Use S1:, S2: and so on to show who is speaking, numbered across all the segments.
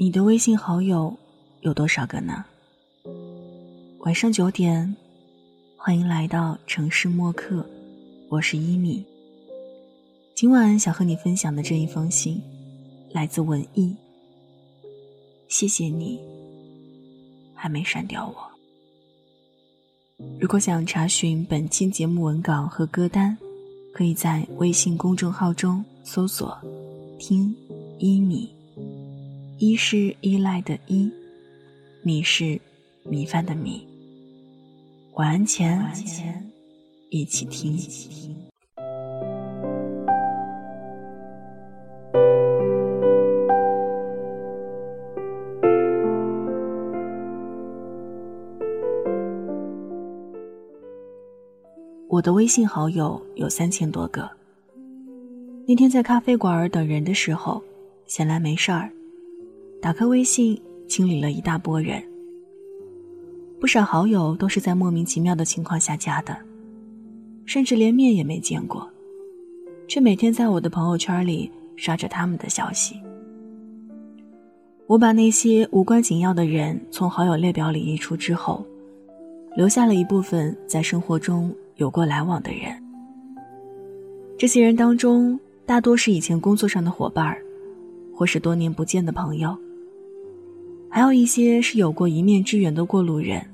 S1: 你的微信好友有多少个呢？晚上九点，欢迎来到城市默客，我是一米。今晚想和你分享的这一封信，来自文艺。谢谢你，还没删掉我。如果想查询本期节目文稿和歌单，可以在微信公众号中搜索“听一米”。一是依赖的依，米是米饭的米。晚安前，一起听。我的微信好友有三千多个。那天在咖啡馆等人的时候，闲来没事儿。打开微信，清理了一大波人。不少好友都是在莫名其妙的情况下加的，甚至连面也没见过，却每天在我的朋友圈里刷着他们的消息。我把那些无关紧要的人从好友列表里移除之后，留下了一部分在生活中有过来往的人。这些人当中，大多是以前工作上的伙伴或是多年不见的朋友。还有一些是有过一面之缘的过路人，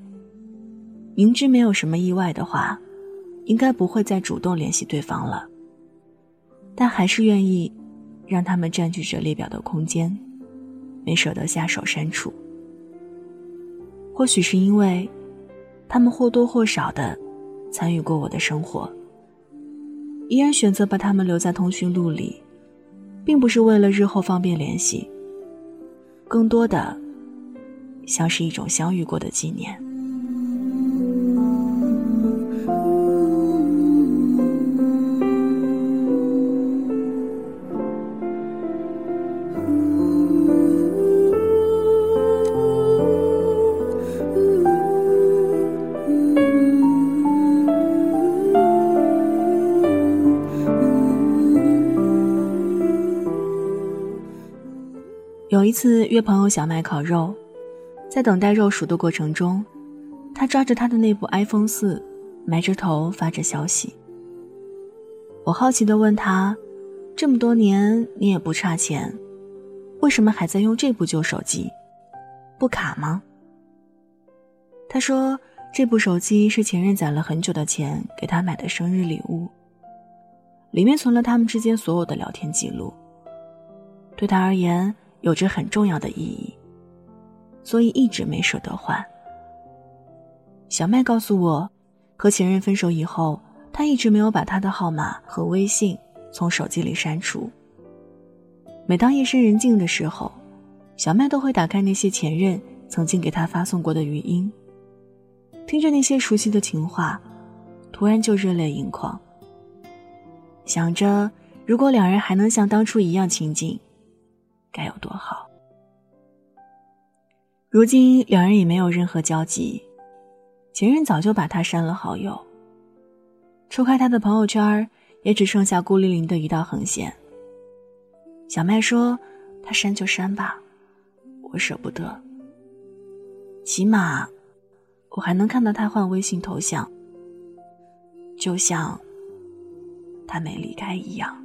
S1: 明知没有什么意外的话，应该不会再主动联系对方了，但还是愿意让他们占据着列表的空间，没舍得下手删除。或许是因为，他们或多或少的参与过我的生活，依然选择把他们留在通讯录里，并不是为了日后方便联系，更多的。像是一种相遇过的纪念。有一次约朋友小麦烤肉。在等待肉熟的过程中，他抓着他的那部 iPhone 四，埋着头发着消息。我好奇地问他：“这么多年你也不差钱，为什么还在用这部旧手机？不卡吗？”他说：“这部手机是前任攒了很久的钱给他买的生日礼物，里面存了他们之间所有的聊天记录，对他而言有着很重要的意义。”所以一直没舍得换。小麦告诉我，和前任分手以后，他一直没有把他的号码和微信从手机里删除。每当夜深人静的时候，小麦都会打开那些前任曾经给他发送过的语音，听着那些熟悉的情话，突然就热泪盈眶。想着，如果两人还能像当初一样亲近，该有多好。如今两人也没有任何交集，前任早就把他删了好友。抽开他的朋友圈，也只剩下孤零零的一道横线。小麦说：“他删就删吧，我舍不得。起码，我还能看到他换微信头像，就像他没离开一样。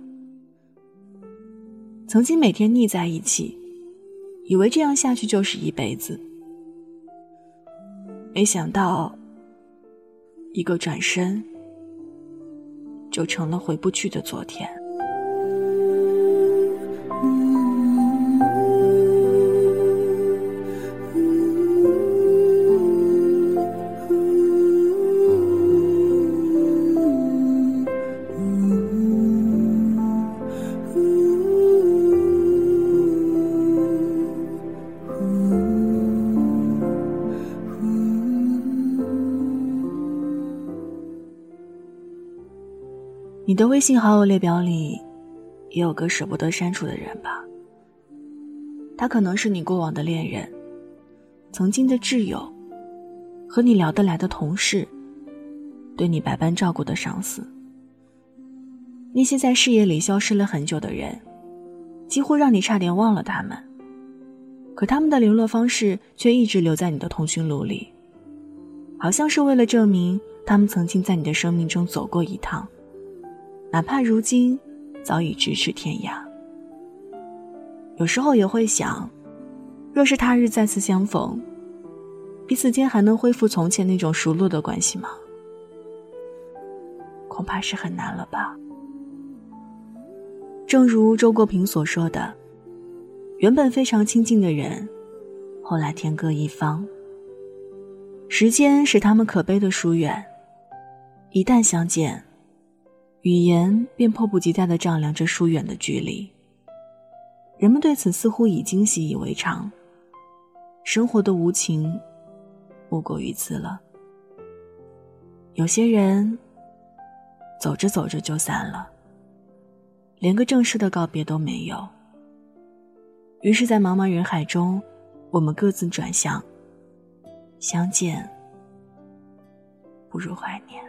S1: 曾经每天腻在一起。”以为这样下去就是一辈子，没想到一个转身就成了回不去的昨天。你的微信好友列表里，也有个舍不得删除的人吧？他可能是你过往的恋人，曾经的挚友，和你聊得来的同事，对你百般照顾的上司。那些在视野里消失了很久的人，几乎让你差点忘了他们。可他们的联络方式却一直留在你的通讯录里，好像是为了证明他们曾经在你的生命中走过一趟，哪怕如今早已咫尺天涯。有时候也会想，若是他日再次相逢，彼此间还能恢复从前那种熟络的关系吗？恐怕是很难了吧。正如周国平所说的，原本非常亲近的人，后来天各一方。时间使他们可悲的疏远，一旦相见，语言便迫不及待的丈量着疏远的距离。人们对此似乎已经习以为常，生活的无情，莫过于此了。有些人走着走着就散了。连个正式的告别都没有。于是，在茫茫人海中，我们各自转向。相见，不如怀念。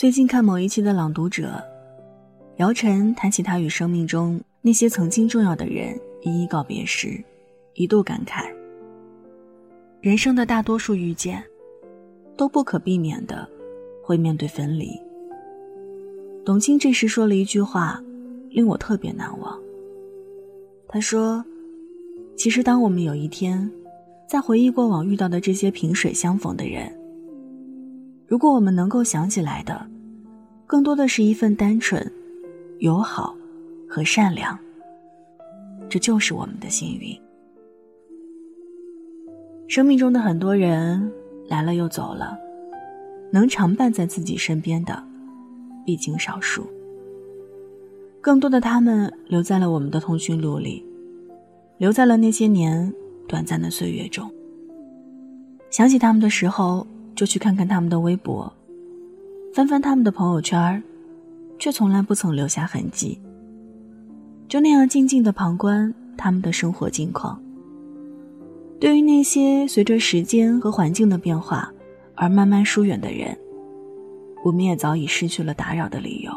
S1: 最近看某一期的《朗读者》，姚晨谈起他与生命中那些曾经重要的人一一告别时，一度感慨：人生的大多数遇见，都不可避免的会面对分离。董卿这时说了一句话，令我特别难忘。他说：“其实，当我们有一天，在回忆过往遇到的这些萍水相逢的人。”如果我们能够想起来的，更多的是一份单纯、友好和善良，这就是我们的幸运。生命中的很多人来了又走了，能常伴在自己身边的，毕竟少数。更多的他们留在了我们的通讯录里，留在了那些年短暂的岁月中。想起他们的时候。就去看看他们的微博，翻翻他们的朋友圈却从来不曾留下痕迹。就那样静静的旁观他们的生活近况。对于那些随着时间和环境的变化而慢慢疏远的人，我们也早已失去了打扰的理由。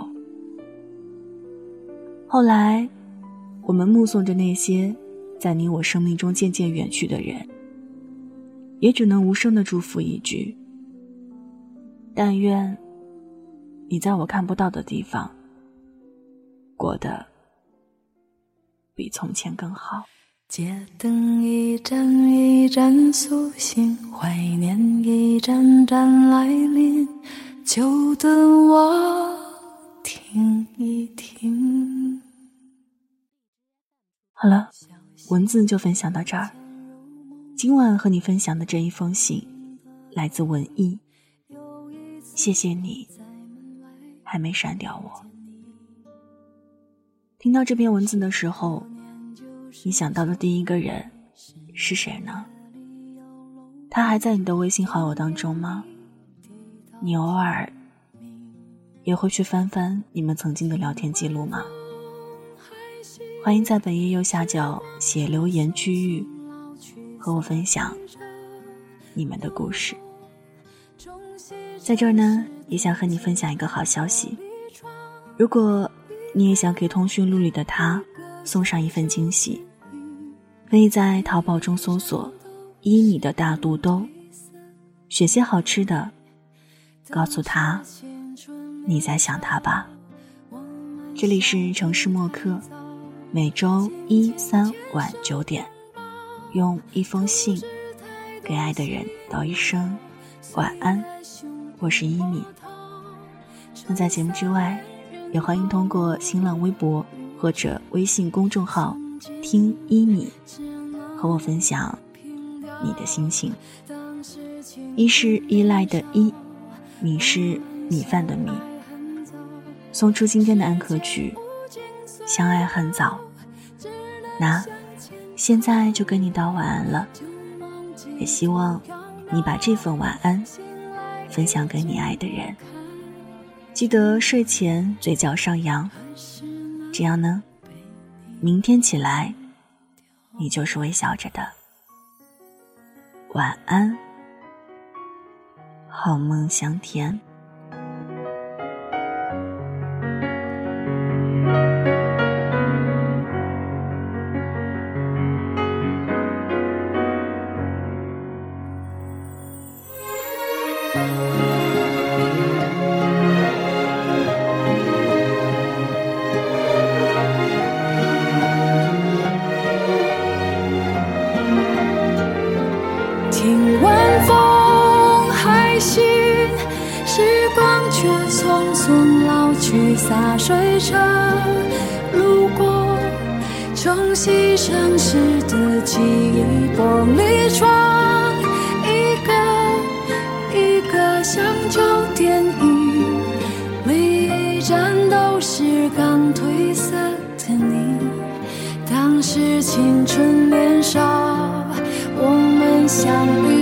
S1: 后来，我们目送着那些在你我生命中渐渐远去的人，也只能无声的祝福一句。但愿你在我看不到的地方过得比从前更好。
S2: 街灯一盏一盏苏醒，怀念一盏盏来临，就等我听一听。
S1: 好了，文字就分享到这儿。今晚和你分享的这一封信，来自文艺。谢谢你，还没删掉我。听到这篇文字的时候，你想到的第一个人是谁呢？他还在你的微信好友当中吗？你偶尔也会去翻翻你们曾经的聊天记录吗？欢迎在本页右下角写留言区域，和我分享你们的故事。在这儿呢，也想和你分享一个好消息。如果你也想给通讯录里的他送上一份惊喜，可以在淘宝中搜索“依你的大肚兜”，选些好吃的，告诉他你在想他吧。这里是城市默客，每周一、三晚九点，用一封信给爱的人道一声晚安。我是一米。那在节目之外，也欢迎通过新浪微博或者微信公众号“听一米”和我分享你的心情。一是依赖的依，米是米饭的米。送出今天的安可曲，《相爱很早》。那现在就跟你道晚安了，也希望你把这份晚安分享给你爱的人。记得睡前嘴角上扬，这样呢，明天起来你就是微笑着的。晚安，好梦香甜。
S2: 洒水车路过，冲洗城市的记忆，玻璃窗，一个一个像旧电影，每一站都是刚褪色的你，当时青春年少。我们相遇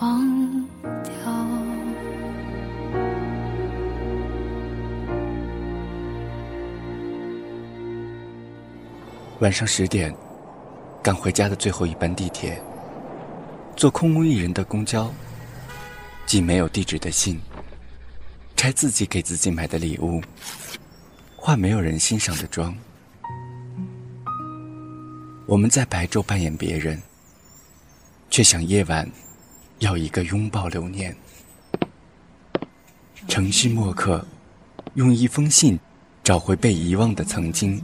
S2: 忘掉？
S3: 晚上十点，赶回家的最后一班地铁，坐空无一人的公交，寄没有地址的信，拆自己给自己买的礼物，化没有人欣赏的妆。我们在白昼扮演别人，却想夜晚要一个拥抱留念。城市墨客，用一封信找回被遗忘的曾经。